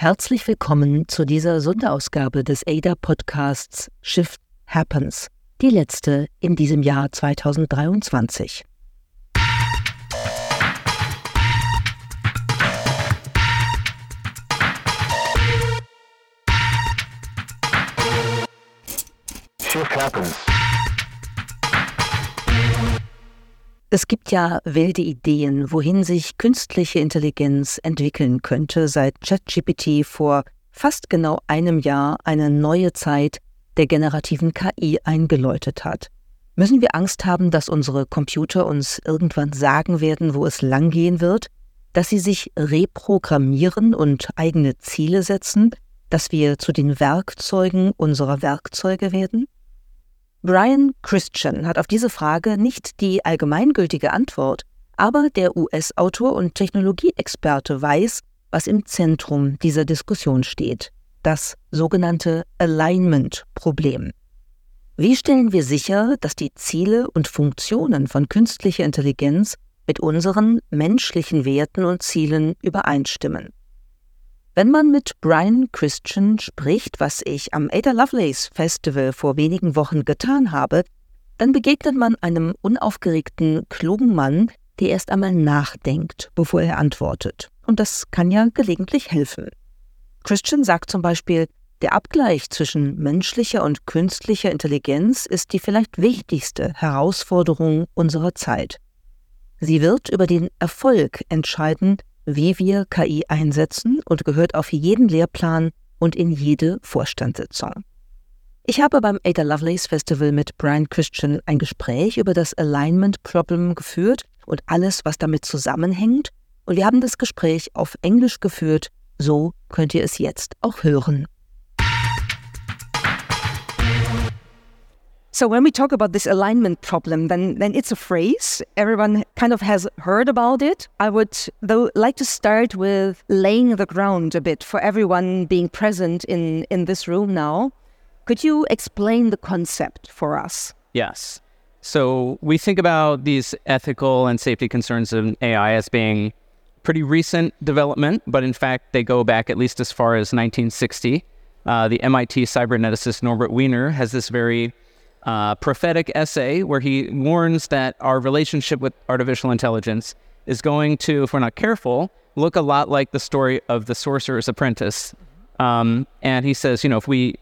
Herzlich willkommen zu dieser Sonderausgabe des ADA-Podcasts Shift Happens, die letzte in diesem Jahr 2023. Shift Happens. Es gibt ja wilde Ideen, wohin sich künstliche Intelligenz entwickeln könnte, seit ChatGPT vor fast genau einem Jahr eine neue Zeit der generativen KI eingeläutet hat. Müssen wir Angst haben, dass unsere Computer uns irgendwann sagen werden, wo es langgehen wird, dass sie sich reprogrammieren und eigene Ziele setzen, dass wir zu den Werkzeugen unserer Werkzeuge werden? Brian Christian hat auf diese Frage nicht die allgemeingültige Antwort, aber der US-Autor und Technologieexperte weiß, was im Zentrum dieser Diskussion steht, das sogenannte Alignment-Problem. Wie stellen wir sicher, dass die Ziele und Funktionen von künstlicher Intelligenz mit unseren menschlichen Werten und Zielen übereinstimmen? Wenn man mit Brian Christian spricht, was ich am Ada Lovelace Festival vor wenigen Wochen getan habe, dann begegnet man einem unaufgeregten, klugen Mann, der erst einmal nachdenkt, bevor er antwortet. Und das kann ja gelegentlich helfen. Christian sagt zum Beispiel, der Abgleich zwischen menschlicher und künstlicher Intelligenz ist die vielleicht wichtigste Herausforderung unserer Zeit. Sie wird über den Erfolg entscheiden, wie wir KI einsetzen und gehört auf jeden Lehrplan und in jede Vorstandssitzung. Ich habe beim Ada Lovelace Festival mit Brian Christian ein Gespräch über das Alignment Problem geführt und alles, was damit zusammenhängt. Und wir haben das Gespräch auf Englisch geführt. So könnt ihr es jetzt auch hören. So when we talk about this alignment problem, then then it's a phrase everyone kind of has heard about it. I would though like to start with laying the ground a bit for everyone being present in in this room now. Could you explain the concept for us? Yes. So we think about these ethical and safety concerns in AI as being pretty recent development, but in fact they go back at least as far as 1960. Uh, the MIT cyberneticist Norbert Wiener has this very uh, prophetic essay where he warns that our relationship with artificial intelligence is going to, if we're not careful, look a lot like the story of the sorcerer's apprentice. Um, and he says, you know, if we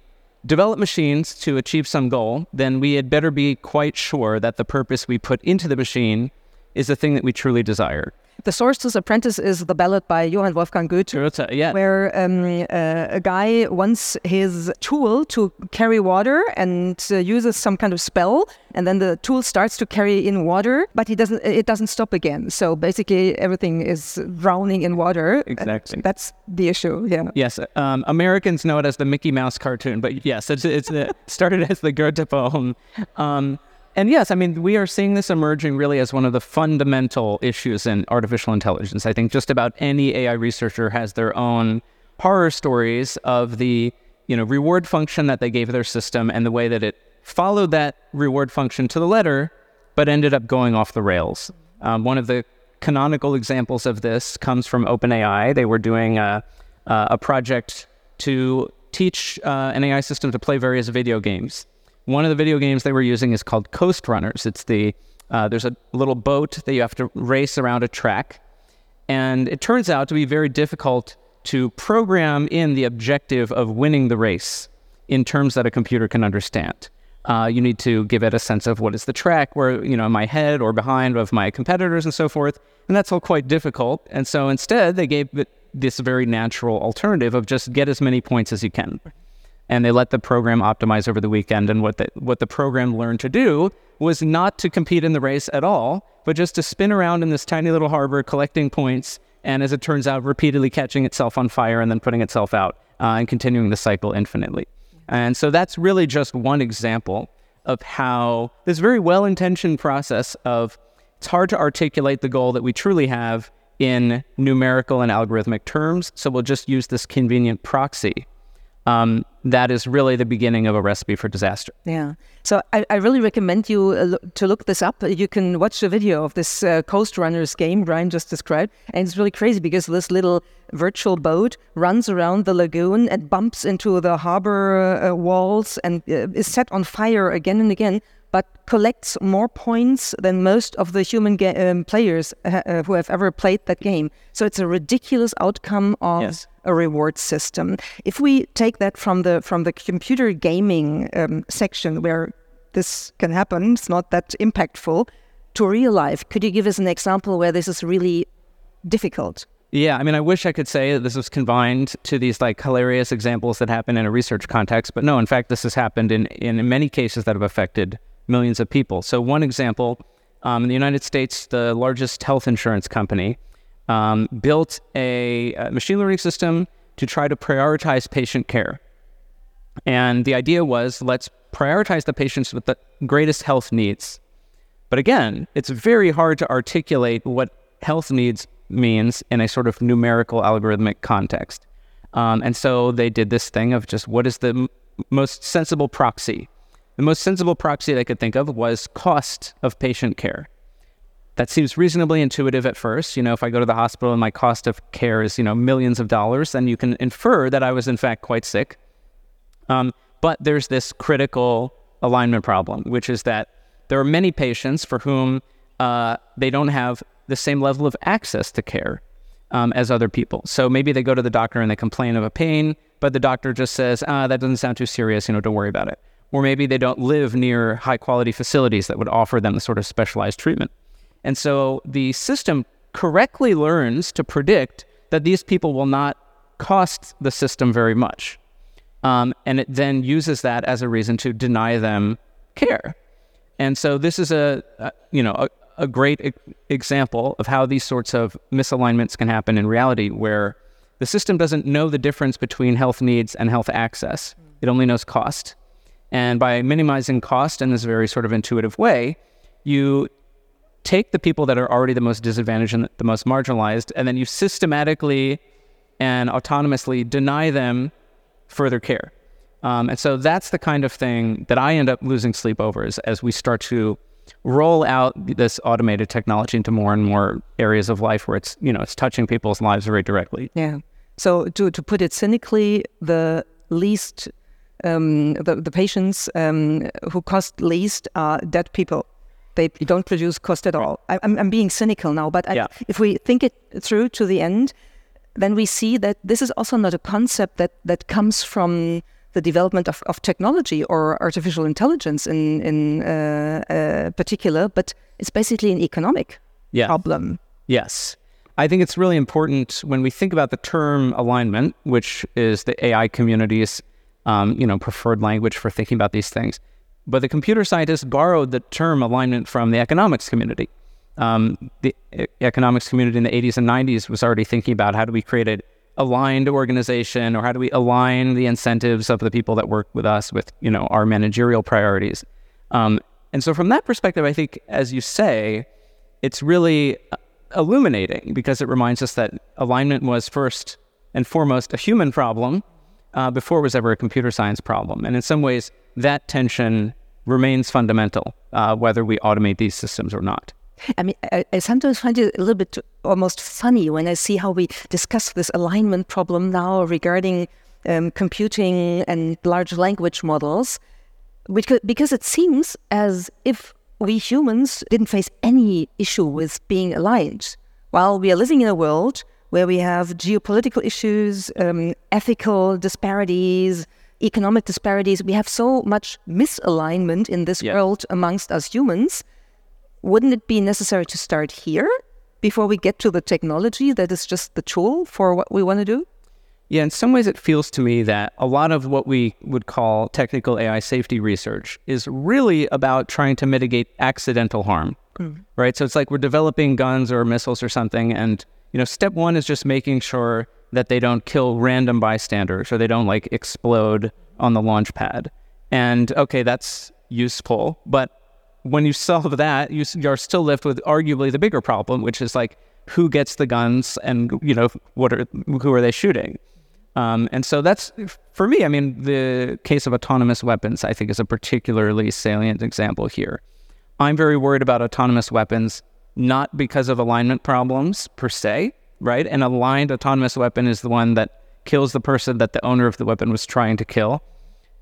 develop machines to achieve some goal, then we had better be quite sure that the purpose we put into the machine is the thing that we truly desire. The Sorcerer's Apprentice is the ballad by Johann Wolfgang Goethe, Goethe yeah. where um, uh, a guy wants his tool to carry water and uh, uses some kind of spell, and then the tool starts to carry in water, but he doesn't. It doesn't stop again. So basically, everything is drowning in water. Exactly. That's the issue. Yeah. Yes. Um, Americans know it as the Mickey Mouse cartoon, but yes, it's it's the, started as the Goethe poem. Um, and yes, I mean, we are seeing this emerging really as one of the fundamental issues in artificial intelligence. I think just about any AI researcher has their own horror stories of the you know reward function that they gave their system and the way that it followed that reward function to the letter, but ended up going off the rails. Um, one of the canonical examples of this comes from OpenAI. They were doing a, a project to teach uh, an AI system to play various video games. One of the video games they were using is called Coast Runners. It's the uh, there's a little boat that you have to race around a track, and it turns out to be very difficult to program in the objective of winning the race in terms that a computer can understand. Uh, you need to give it a sense of what is the track, where you know my head or behind of my competitors and so forth, and that's all quite difficult. And so instead, they gave it this very natural alternative of just get as many points as you can and they let the program optimize over the weekend. And what the, what the program learned to do was not to compete in the race at all, but just to spin around in this tiny little harbor collecting points. And as it turns out, repeatedly catching itself on fire and then putting itself out uh, and continuing the cycle infinitely. And so that's really just one example of how this very well intentioned process of it's hard to articulate the goal that we truly have in numerical and algorithmic terms. So we'll just use this convenient proxy um, that is really the beginning of a recipe for disaster. Yeah. So I, I really recommend you uh, to look this up. You can watch the video of this uh, Coast Runners game Brian just described. And it's really crazy because this little virtual boat runs around the lagoon and bumps into the harbor uh, walls and uh, is set on fire again and again but collects more points than most of the human ga- um, players uh, uh, who have ever played that game. So it's a ridiculous outcome of yes. a reward system. If we take that from the from the computer gaming um, section where this can happen, it's not that impactful. To real life, could you give us an example where this is really difficult? Yeah, I mean, I wish I could say that this was confined to these like hilarious examples that happen in a research context, but no, in fact, this has happened in, in many cases that have affected millions of people. So, one example um, in the United States, the largest health insurance company um, built a, a machine learning system to try to prioritize patient care. And the idea was let's prioritize the patients with the greatest health needs. But again, it's very hard to articulate what health needs means in a sort of numerical algorithmic context. Um, and so they did this thing of just what is the m- most sensible proxy the most sensible proxy they could think of was cost of patient care. That seems reasonably intuitive at first. You know, if I go to the hospital and my cost of care is, you know, millions of dollars, then you can infer that I was in fact quite sick. Um, but there's this critical alignment problem, which is that there are many patients for whom uh, they don't have the same level of access to care um, as other people. So maybe they go to the doctor and they complain of a pain, but the doctor just says, ah, that doesn't sound too serious, you know, don't worry about it or maybe they don't live near high quality facilities that would offer them the sort of specialized treatment. And so the system correctly learns to predict that these people will not cost the system very much. Um, and it then uses that as a reason to deny them care. And so this is a, a you know a, a great e- example of how these sorts of misalignments can happen in reality, where the system doesn't know the difference between health needs and health access. It only knows cost. And by minimizing cost in this very sort of intuitive way, you take the people that are already the most disadvantaged and the most marginalized, and then you systematically and autonomously deny them further care. Um, and so that's the kind of thing that I end up losing sleep over as, as we start to roll out this automated technology into more and more areas of life where it's, you know, it's touching people's lives very directly. Yeah. So to, to put it cynically, the least um, the, the patients um, who cost least are dead people. They don't produce cost at all. I, am I'm being cynical now, but I, if we think it through to the end, then we see that this is also not a concept that, that comes from the development of, of technology or artificial intelligence in, in uh, uh, particular, but it's basically an economic yeah. problem. Yes. I think it's really important when we think about the term alignment, which is the AI community's um, you know, preferred language for thinking about these things. But the computer scientists borrowed the term alignment from the economics community. Um, the economics community in the 80s and 90s was already thinking about how do we create an aligned organization or how do we align the incentives of the people that work with us with, you know, our managerial priorities. Um, and so from that perspective, I think, as you say, it's really uh, illuminating because it reminds us that alignment was first and foremost a human problem uh, before it was ever a computer science problem. And in some ways, that tension remains fundamental, uh, whether we automate these systems or not. I mean, I, I, sometimes find it a little bit almost funny when I see how we discuss this alignment problem now regarding um, computing and large language models, because, because it seems as if we humans didn't face any issue with being aligned. While we are living in a world where we have geopolitical issues, um, ethical disparities, economic disparities. We have so much misalignment in this yeah. world amongst us humans. Wouldn't it be necessary to start here before we get to the technology that is just the tool for what we want to do? Yeah, in some ways, it feels to me that a lot of what we would call technical AI safety research is really about trying to mitigate accidental harm, mm. right? So it's like we're developing guns or missiles or something, and you know, step one is just making sure that they don't kill random bystanders or they don't like explode on the launch pad. And okay, that's useful, but when you solve that, you, you're still left with arguably the bigger problem, which is like who gets the guns and you know what are who are they shooting? Um, and so that's for me. I mean, the case of autonomous weapons, I think, is a particularly salient example here. I'm very worried about autonomous weapons, not because of alignment problems per se, right? An aligned autonomous weapon is the one that kills the person that the owner of the weapon was trying to kill.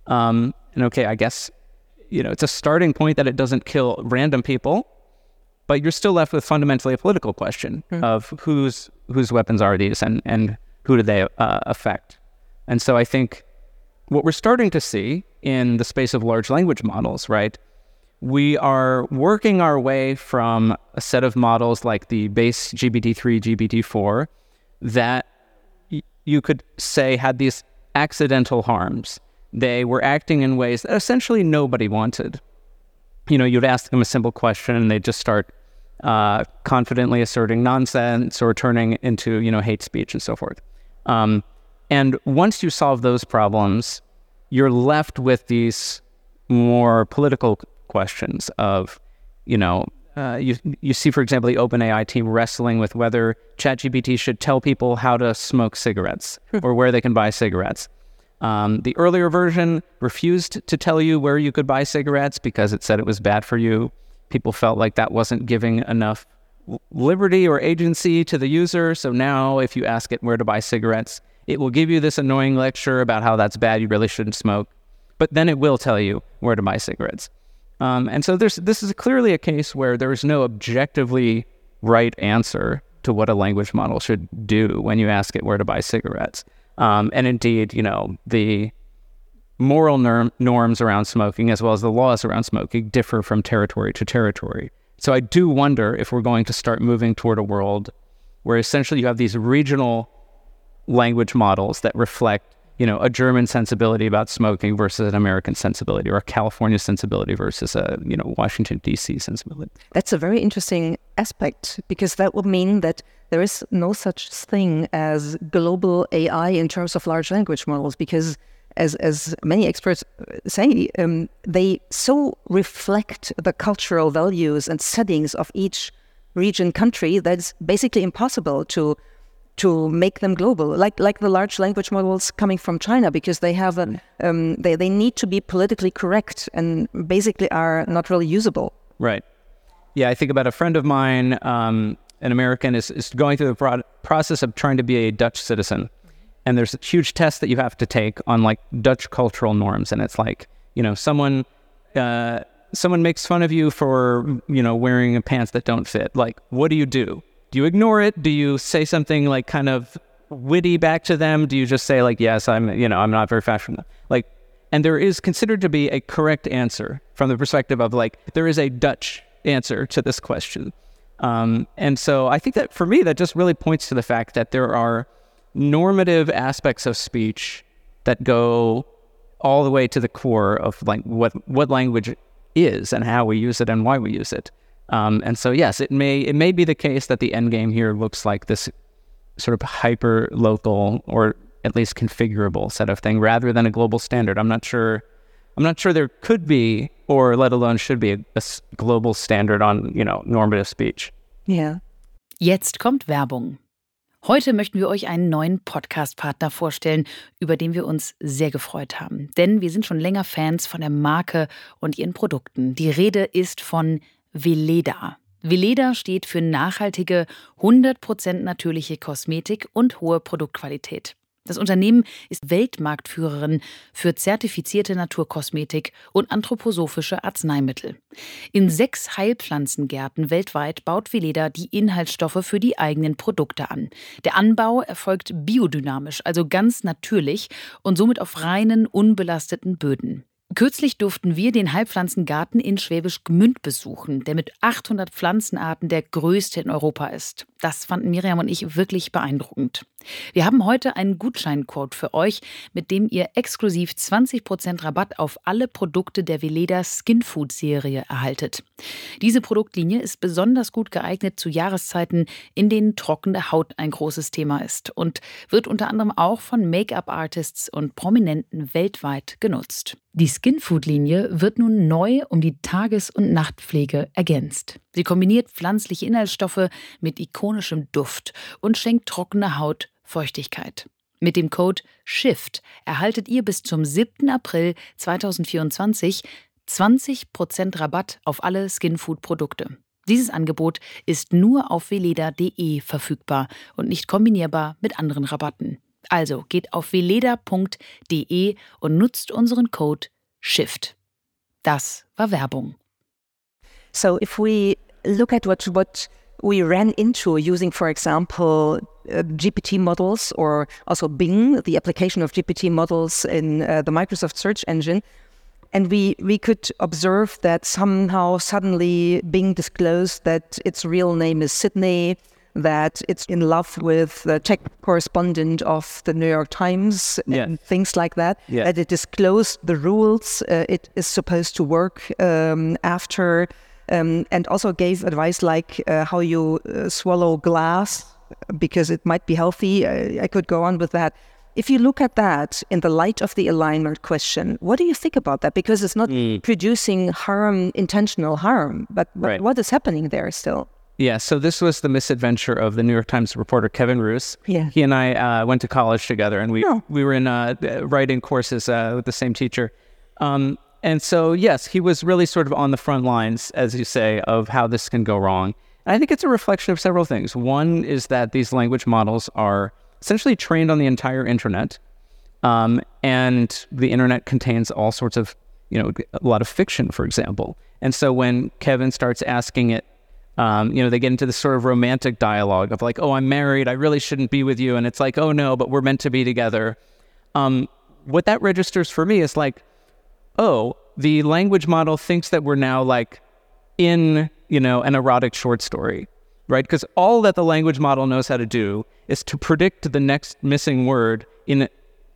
Um, and okay, I guess you know it's a starting point that it doesn't kill random people, but you're still left with fundamentally a political question mm. of whose whose weapons are these and and who do they uh, affect. And so I think what we're starting to see in the space of large language models, right? We are working our way from a set of models like the base GPT-3, GPT-4 that you could say had these accidental harms. They were acting in ways that essentially nobody wanted. You know, you'd ask them a simple question and they'd just start uh, confidently asserting nonsense or turning into, you know, hate speech and so forth. Um, and once you solve those problems, you're left with these more political questions of, you know, uh, you you see, for example, the OpenAI team wrestling with whether ChatGPT should tell people how to smoke cigarettes hmm. or where they can buy cigarettes. Um, the earlier version refused to tell you where you could buy cigarettes because it said it was bad for you. People felt like that wasn't giving enough liberty or agency to the user. So now, if you ask it where to buy cigarettes, it will give you this annoying lecture about how that's bad. You really shouldn't smoke. But then it will tell you where to buy cigarettes. Um, and so there's this is clearly a case where there is no objectively right answer to what a language model should do when you ask it where to buy cigarettes. Um, and indeed, you know, the moral norm, norms around smoking as well as the laws around smoking differ from territory to territory. So I do wonder if we're going to start moving toward a world where essentially you have these regional language models that reflect you know, a German sensibility about smoking versus an American sensibility, or a California sensibility versus a, you know, Washington, D.C. sensibility. That's a very interesting aspect because that would mean that there is no such thing as global AI in terms of large language models because as, as many experts say, um, they so reflect the cultural values and settings of each region country that it's basically impossible to to make them global, like like the large language models coming from China, because they have a, um, they they need to be politically correct and basically are not really usable. Right. Yeah, I think about a friend of mine, um, an American, is, is going through the pro- process of trying to be a Dutch citizen, and there's a huge test that you have to take on like Dutch cultural norms, and it's like you know someone. Uh, someone makes fun of you for you know wearing a pants that don't fit like what do you do do you ignore it? Do you say something like kind of witty back to them? Do you just say like, yes, I'm, you know, I'm not very fashionable? Like, and there is considered to be a correct answer from the perspective of like, there is a Dutch answer to this question. Um, and so I think that for me, that just really points to the fact that there are normative aspects of speech that go all the way to the core of like what, what language is and how we use it and why we use it. Um, and so, yes, it may it may be the case that the end game here looks like this sort of hyper local or at least configurable set of thing rather than a global standard. I'm not sure. I'm not sure there could be, or let alone should be, a, a global standard on you know normative speech. Yeah. Jetzt kommt Werbung. Heute möchten wir euch einen neuen Podcast-Partner vorstellen, über den wir uns sehr gefreut haben. Denn wir sind schon länger Fans von der Marke und ihren Produkten. Die Rede ist von Veleda. Veleda steht für nachhaltige, 100% natürliche Kosmetik und hohe Produktqualität. Das Unternehmen ist Weltmarktführerin für zertifizierte Naturkosmetik und anthroposophische Arzneimittel. In sechs Heilpflanzengärten weltweit baut Veleda die Inhaltsstoffe für die eigenen Produkte an. Der Anbau erfolgt biodynamisch, also ganz natürlich und somit auf reinen, unbelasteten Böden. Kürzlich durften wir den Heilpflanzengarten in Schwäbisch Gmünd besuchen, der mit 800 Pflanzenarten der größte in Europa ist. Das fanden Miriam und ich wirklich beeindruckend. Wir haben heute einen Gutscheincode für euch, mit dem ihr exklusiv 20% Rabatt auf alle Produkte der Veleda Skin Food Serie erhaltet. Diese Produktlinie ist besonders gut geeignet zu Jahreszeiten, in denen trockene Haut ein großes Thema ist und wird unter anderem auch von Make-up-Artists und Prominenten weltweit genutzt. Die Skinfood-Linie wird nun neu um die Tages- und Nachtpflege ergänzt. Sie kombiniert pflanzliche Inhaltsstoffe mit ikonischem Duft und schenkt trockene Haut Feuchtigkeit. Mit dem Code SHIFT erhaltet ihr bis zum 7. April 2024 20% Rabatt auf alle Skinfood-Produkte. Dieses Angebot ist nur auf veleda.de verfügbar und nicht kombinierbar mit anderen Rabatten. Also geht auf weleda.de und nutzt unseren Code SHIFT. Das war Werbung. So if we look at what what we ran into using, for example, uh, GPT models or also Bing, the application of GPT models in uh, the Microsoft search engine, and we we could observe that somehow suddenly Bing disclosed that its real name is Sydney, that it's in love with the tech correspondent of the New York Times yeah. and things like that. Yeah. That it disclosed the rules uh, it is supposed to work um, after, um, and also gave advice like uh, how you uh, swallow glass because it might be healthy. I could go on with that. If you look at that in the light of the alignment question, what do you think about that? Because it's not Mm. producing harm, intentional harm, but, but Right. what is happening there still? Yeah, so this was the misadventure of the New York Times reporter Kevin Roose. Yeah. He and I uh, went to college together, and we Oh. we were in uh, writing courses uh, with the same teacher. Um, and so, yes, he was really sort of on the front lines, as you say, of how this can go wrong. And I think it's a reflection of several things. One is that these language models are essentially trained on the entire internet, um, and the internet contains all sorts of, you know, a lot of fiction, for example. And so when Kevin starts asking it, um, you know, they get into this sort of romantic dialogue of like, "Oh, I'm married. I really shouldn't be with you," and it's like, "Oh no, but we're meant to be together." Um, what that registers for me is like, oh, the language model thinks that we're now like in, you know, an erotic short story, right? Because all that the language model knows how to do is to predict the next missing word in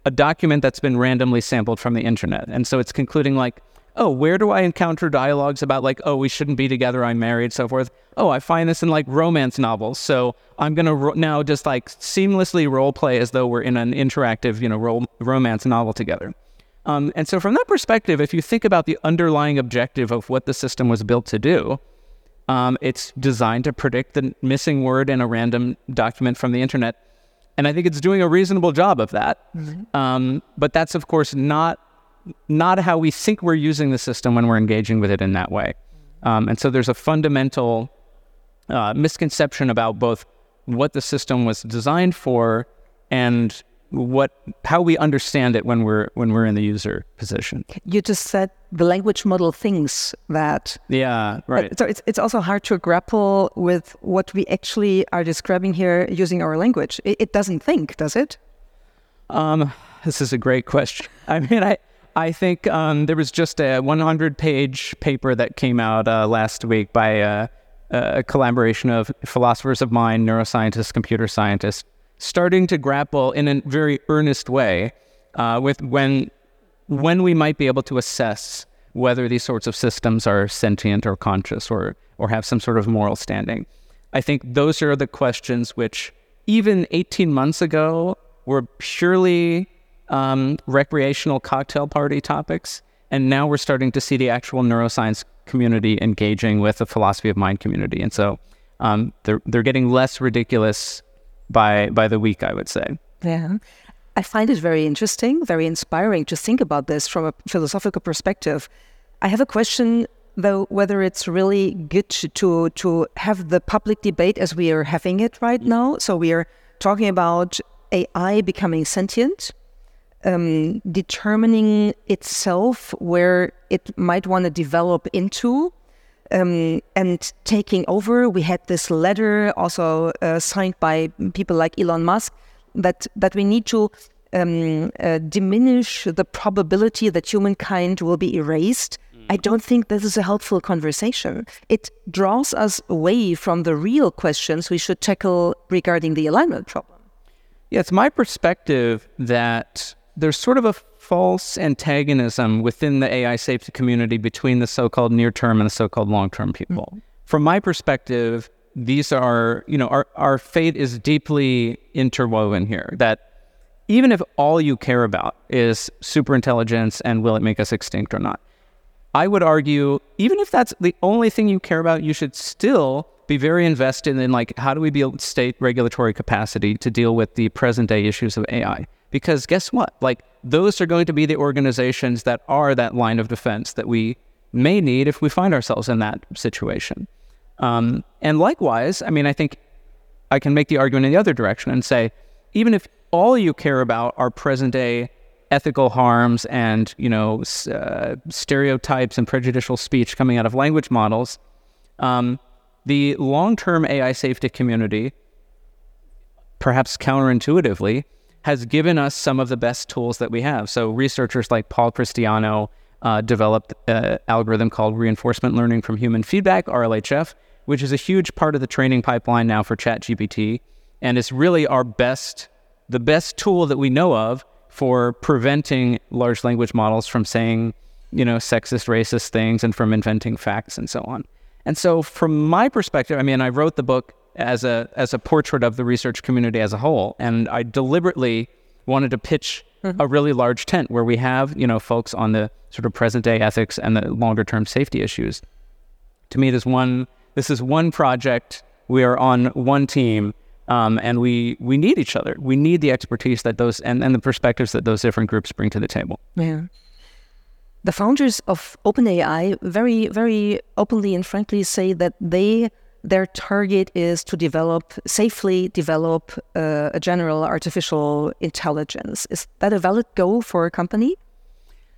a document that's been randomly sampled from the internet. And so it's concluding like, oh, where do I encounter dialogues about like, oh, we shouldn't be together, I'm married, so forth. Oh, I find this in like romance novels. So I'm gonna ro- now just like seamlessly role play as though we're in an interactive, you know, ro- romance novel together. Um, and so from that perspective, if you think about the underlying objective of what the system was built to do, um, it's designed to predict the missing word in a random document from the internet. And I think it's doing a reasonable job of that. Um, but that's, of course, not not how we think we're using the system when we're engaging with it in that way. Um, and so there's a fundamental uh, misconception about both what the system was designed for and what how we understand it when we're when we're in the user position. You just said the language model thinks that. Yeah, right. So it's, it's also hard to grapple with what we actually are describing here using our language. It, it doesn't think, does it? Um, this is a great question. I mean, I I think um, there was just a 100 page paper that came out uh, last week by uh, a collaboration of philosophers of mind, neuroscientists, computer scientists, starting to grapple in a very earnest way uh, with when when we might be able to assess whether these sorts of systems are sentient or conscious or or have some sort of moral standing. I think those are the questions which even 18 months ago were purely um, recreational cocktail party topics, and now we're starting to see the actual neuroscience community engaging with the philosophy of mind community, and so um, they're they're getting less ridiculous by by the week, I would say. Yeah. I find it very interesting, very inspiring to think about this from a philosophical perspective. I have a question though whether it's really good to to have the public debate as we are having it right now. So we are talking about AI becoming sentient, um, determining itself where it might want to develop into, um, and taking over. We had this letter also uh, signed by people like Elon Musk that that we need to um, uh, diminish the probability that humankind will be erased. I don't think this is a helpful conversation. It draws us away from the real questions we should tackle regarding the alignment problem. Yeah, it's my perspective that there's sort of a false antagonism within the AI safety community between the so-called near-term and the so-called long-term people. Mm-hmm. From my perspective, these are, you know, our, our fate is deeply interwoven here. That even if all you care about is superintelligence and will it make us extinct or not, I would argue, even if that's the only thing you care about, you should still be very invested in like how do we build state regulatory capacity to deal with the present day issues of AI? Because guess what? Like those are going to be the organizations that are that line of defense that we may need if we find ourselves in that situation. Um, and likewise, I mean, I think I can make the argument in the other direction and say, even if all you care about are present day ethical harms and you know uh, stereotypes and prejudicial speech coming out of language models, um, the long-term AI safety community, perhaps counterintuitively, has given us some of the best tools that we have. So researchers like Paul Christiano uh, developed an algorithm called reinforcement learning from human feedback, RLHF, which is a huge part of the training pipeline now for ChatGPT, and it's really our best, the best tool that we know of for preventing large language models from saying, you know, sexist, racist things and from inventing facts and so on. And so, from my perspective, I mean, I wrote the book as a as a portrait of the research community as a whole, and I deliberately wanted to pitch mm-hmm. a really large tent where we have you know folks on the sort of present day ethics and the longer term safety issues. To me, this one this is one project. We are on one team, um, and we we need each other. We need the expertise that those and, and the perspectives that those different groups bring to the table. Yeah. The founders of OpenAI very, very openly and frankly say that they their target is to develop safely develop uh, a general artificial intelligence. Is that a valid goal for a company?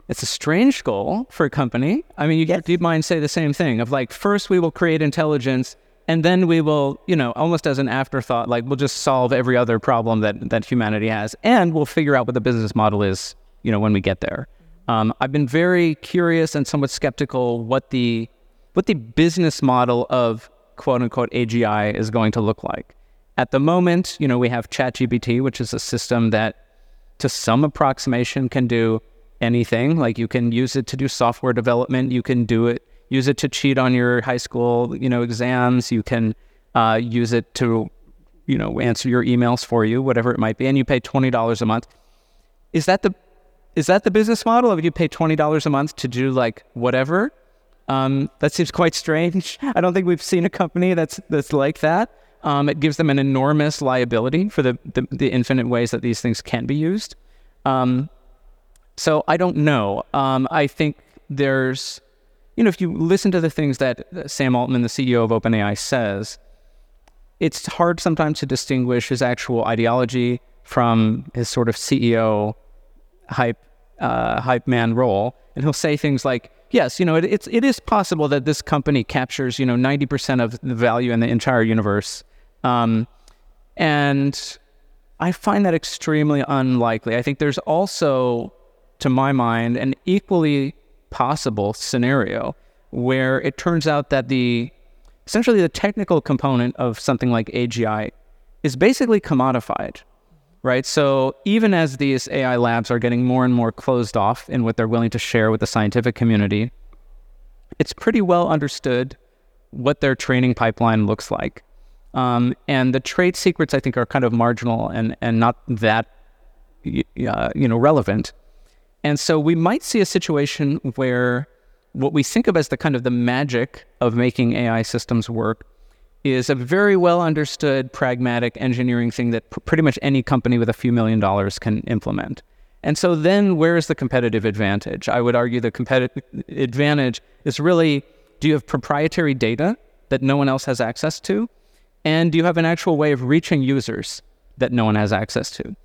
It's a strange goal for a company. I mean, you yes. DeepMind say the same thing of like first we will create intelligence and then we will, you know, almost as an afterthought, like we'll just solve every other problem that that humanity has, and we'll figure out what the business model is, you know, when we get there. Um, I've been very curious and somewhat skeptical what the what the business model of quote unquote AGI is going to look like. At the moment, you know, we have ChatGPT, which is a system that to some approximation can do anything. Like you can use it to do software development, you can do it use it to cheat on your high school, you know, exams, you can uh, use it to you know answer your emails for you, whatever it might be, and you pay twenty dollars a month. Is that the is that the business model? If you pay twenty dollars a month to do like whatever, um, that seems quite strange. I don't think we've seen a company that's that's like that. Um, it gives them an enormous liability for the, the, the infinite ways that these things can be used. Um, so I don't know. Um, I think there's, you know, if you listen to the things that Sam Altman, the CEO of OpenAI, says, it's hard sometimes to distinguish his actual ideology from his sort of CEO hype uh, hype man role. And he'll say things like, yes, you know, it, it's it is possible that this company captures you know ninety percent of the value in the entire universe, um, and I find that extremely unlikely. I think there's also, to my mind, an equally possible scenario where it turns out that the essentially the technical component of something like AGI is basically commodified right? So even as these AI labs are getting more and more closed off in what they're willing to share with the scientific community, it's pretty well understood what their training pipeline looks like. Um, and the trade secrets, I think, are kind of marginal and, and not that uh, you know relevant. And so we might see a situation where what we think of as the kind of the magic of making AI systems work is a very well understood pragmatic engineering thing that pr- pretty much any company with a few million dollars can implement. And so then where is the competitive advantage? I would argue the competitive advantage is really do you have proprietary data that no one else has access to? And do you have an actual way of reaching users that no one has access to?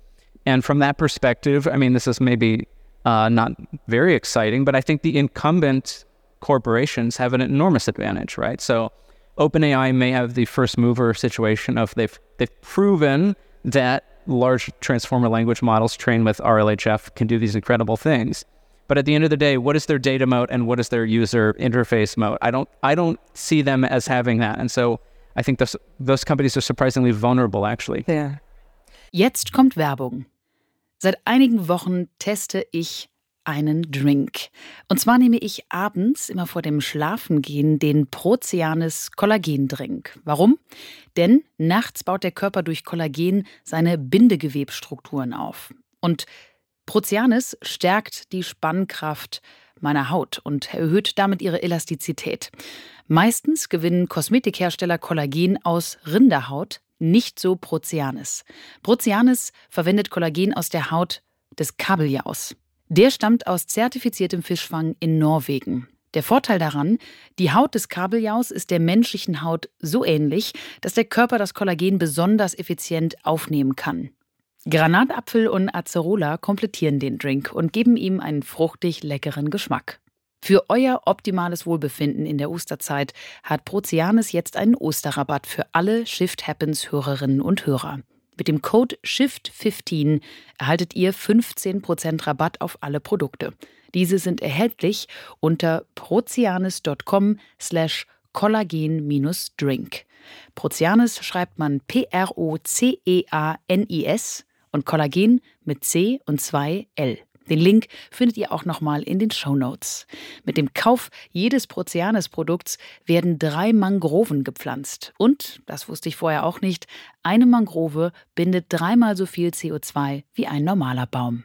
And from that perspective, I mean, this is maybe uh, not very exciting, but I think the incumbent corporations have an enormous advantage, right? So OpenAI may have the first mover situation of they've they've proven that large transformer language models trained with RLHF can do these incredible things. But at the end of the day, what is their data moat and what is their user interface moat? I don't I don't see them as having that. And so I think those those companies are surprisingly vulnerable actually. Yeah. Jetzt kommt Werbung. Seit einigen Wochen teste ich einen Drink. Und zwar nehme ich abends immer vor dem Schlafengehen den Proceanis Kollagendrink. Warum? Denn nachts baut der Körper durch Kollagen seine Bindegewebstrukturen auf. Und Prozianis stärkt die Spannkraft meiner Haut und erhöht damit ihre Elastizität. Meistens gewinnen Kosmetikhersteller Kollagen aus Rinderhaut, nicht so Prozianis. Prozianis verwendet Kollagen aus der Haut des Kabeljaus. Der stammt aus zertifiziertem Fischfang in Norwegen. Der Vorteil daran, die Haut des Kabeljaus ist der menschlichen Haut so ähnlich, dass der Körper das Kollagen besonders effizient aufnehmen kann. Granatapfel und Acerola komplettieren den Drink und geben ihm einen fruchtig leckeren Geschmack. Für euer optimales Wohlbefinden in der Osterzeit hat Prozianis jetzt einen Osterrabatt für alle Shift Happens Hörerinnen und Hörer. Mit dem Code SHIFT15 erhaltet ihr 15% Rabatt auf alle Produkte. Diese sind erhältlich unter prozianis.com slash kollagen-drink. Prozianis schreibt man P-R-O-C-E-A-N-I-S und Kollagen mit C und 2 L. Den Link findet ihr auch nochmal in den Show Notes. Mit dem Kauf jedes Proceanes-Produkts werden drei Mangroven gepflanzt. Und, das wusste ich vorher auch nicht, eine Mangrove bindet dreimal so viel CO2 wie ein normaler Baum.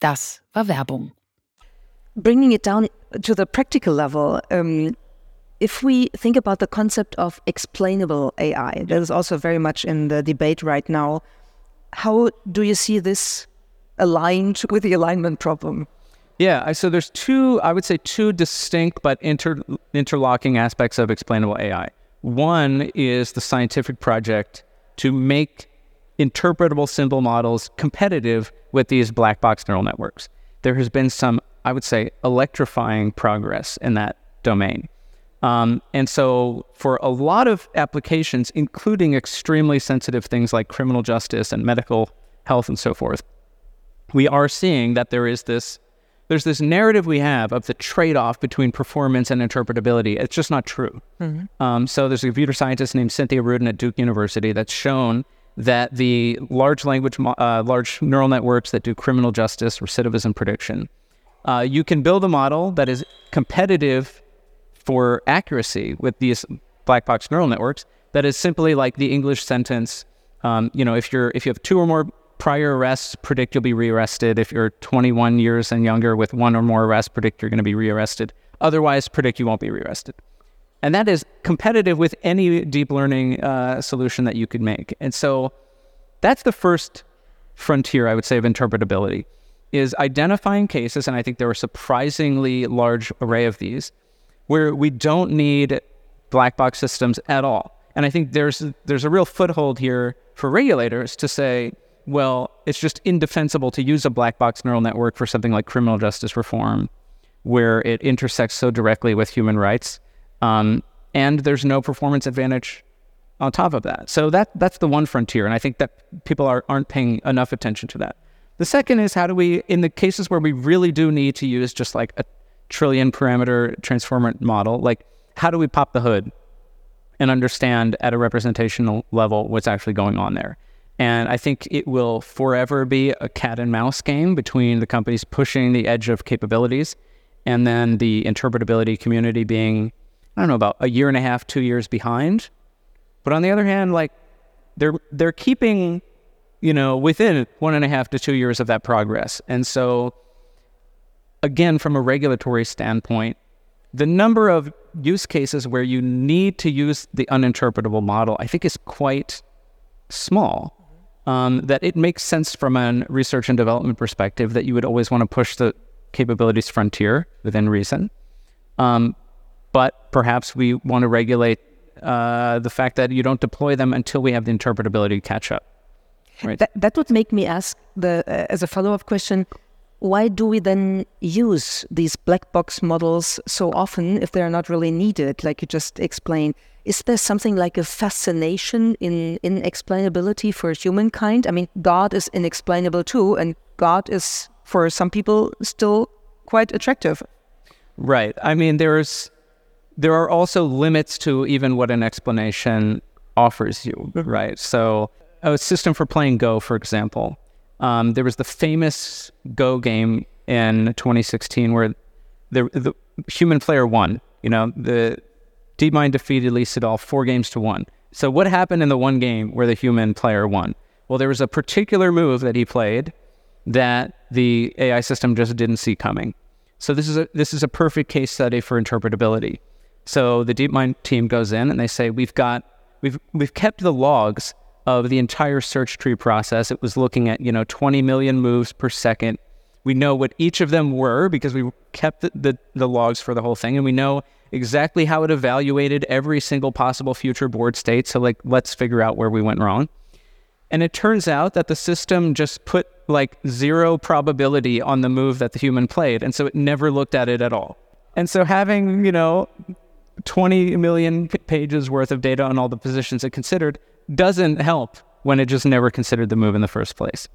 Das war Werbung. Bringing it down to the practical level, um, if we think about the concept of explainable AI, that is also very much in the debate right now. How do you see this aligned with the alignment problem? Yeah, so there's two, I would say, two distinct but inter, interlocking aspects of explainable AI. One is the scientific project to make interpretable symbol models competitive with these black box neural networks. There has been some, I would say, electrifying progress in that domain. Um, and so, for a lot of applications, including extremely sensitive things like criminal justice and medical health and so forth, we are seeing that there is this there's this narrative we have of the trade-off between performance and interpretability. It's just not true. Mm-hmm. Um, so there's a computer scientist named Cynthia Rudin at Duke University that's shown that the large language, uh, large neural networks that do criminal justice, recidivism prediction, uh, you can build a model that is competitive for accuracy with these black box neural networks. That is simply like the English sentence. Um, you know, if you're if you have two or more prior arrests, predict you'll be rearrested. If you're 21 years and younger with one or more arrests, predict you're going to be rearrested. Otherwise, predict you won't be rearrested. And that is competitive with any deep learning uh, solution that you could make. And so that's the first frontier, I would say, of interpretability is identifying cases, and I think there are surprisingly large array of these, where we don't need black box systems at all. And I think there's there's a real foothold here for regulators to say, well, it's just indefensible to use a black box neural network for something like criminal justice reform, where it intersects so directly with human rights, um, and there's no performance advantage on top of that. So that that's the one frontier, and I think that people are, aren't paying enough attention to that. The second is how do we, in the cases where we really do need to use just like a trillion parameter transformer model, like how do we pop the hood and understand at a representational level what's actually going on there? And I think it will forever be a cat and mouse game between the companies pushing the edge of capabilities and then the interpretability community being, I don't know, about a year and a half, two years behind. But on the other hand, like they're they're keeping, you know, within one and a half to two years of that progress. And so again, from a regulatory standpoint, the number of use cases where you need to use the uninterpretable model, I think, is quite small um, that it makes sense from a research and development perspective that you would always want to push the capabilities frontier within reason. Um, but perhaps we want to regulate uh, the fact that you don't deploy them until we have the interpretability catch up. Right? That, that would make me ask the uh, as a follow up question why do we then use these black box models so often if they're not really needed, like you just explained? Is there something like a fascination in inexplainability for humankind? I mean, God is inexplainable too, and God is, for some people, still quite attractive. Right. I mean, there's there are also limits to even what an explanation offers you, mm-hmm. right? So, a system for playing Go, for example, um, there was the famous Go game in 2016 where the, the human player won. You know, the DeepMind defeated Lee Sedol four games to one. So what happened in the one game where the human player won? Well, there was a particular move that he played that the AI system just didn't see coming. So this is a this is a perfect case study for interpretability. So the DeepMind team goes in and they say we've got we've we've kept the logs of the entire search tree process. It was looking at you know 20 million moves per second. We know what each of them were because we kept the, the, the logs for the whole thing, and we know exactly how it evaluated every single possible future board state. So like let's figure out where we went wrong. And it turns out that the system just put like zero probability on the move that the human played. And so it never looked at it at all. And so having, you know, 20 million pages worth of data on all the positions it considered doesn't help when it just never considered the move in the first place.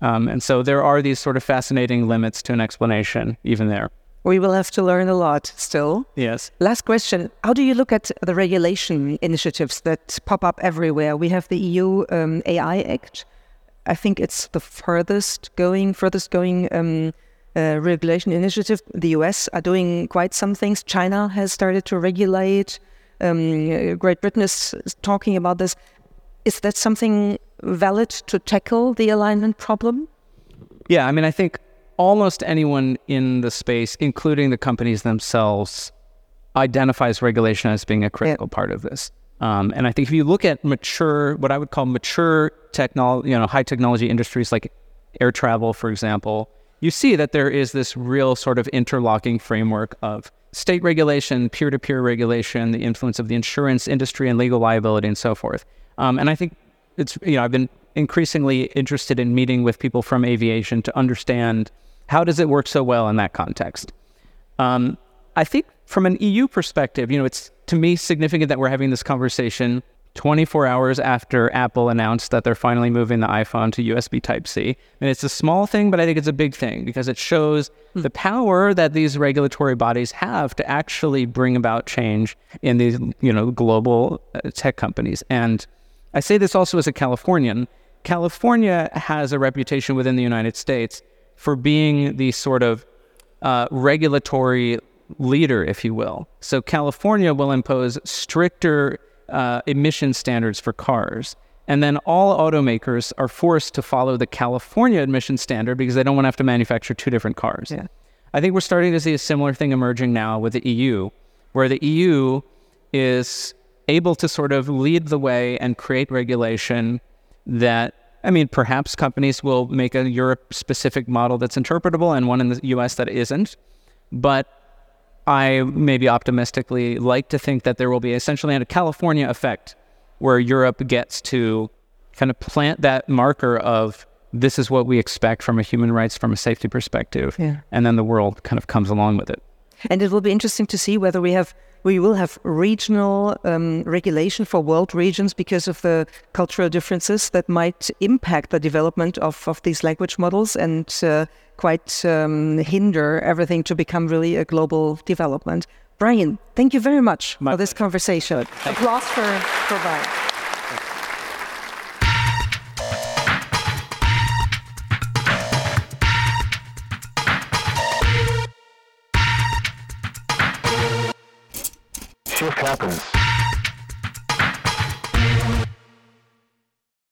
Um, and so there are these sort of fascinating limits to an explanation, even there. We will have to learn a lot still. Yes. Last question. How do you look at the regulation initiatives that pop up everywhere? We have the EU um, AI Act. I think it's the furthest going, furthest going um, uh, regulation initiative. The US are doing quite some things. China has started to regulate. Um, Great Britain is talking about this. Is that something valid to tackle the alignment problem? Yeah, I mean, I think almost anyone in the space, including the companies themselves, identifies regulation as being a critical yeah. part of this. Um, and I think if you look at mature, what I would call mature technology, you know, high technology industries like air travel, for example, you see that there is this real sort of interlocking framework of state regulation, peer to peer regulation, the influence of the insurance industry and legal liability, and so forth. Um, and I think it's, you know, I've been increasingly interested in meeting with people from aviation to understand how does it work so well in that context? Um, I think from an EU perspective, you know, it's to me significant that we're having this conversation 24 hours after Apple announced that they're finally moving the iPhone to USB Type C. And it's a small thing, but I think it's a big thing because it shows mm. the power that these regulatory bodies have to actually bring about change in these, you know, global uh, tech companies. And I say this also as a Californian. California has a reputation within the United States for being the sort of uh, regulatory leader, if you will. So California will impose stricter uh, emission standards for cars. And then all automakers are forced to follow the California emission standard because they don't want to have to manufacture two different cars. Yeah. I think we're starting to see a similar thing emerging now with the EU, where the EU is able to sort of lead the way and create regulation that I mean, perhaps companies will make a Europe specific model that's interpretable and one in the US that isn't. But I maybe optimistically like to think that there will be essentially a California effect where Europe gets to kind of plant that marker of this is what we expect from a human rights, from a safety perspective. Yeah. And then the world kind of comes along with it. And it will be interesting to see whether we have we will have regional um, regulation for world regions because of the cultural differences that might impact the development of, of these language models and uh, quite um, hinder everything to become really a global development. Brian, thank you very much My for this pleasure. conversation. Applause for, for Brian. Happens.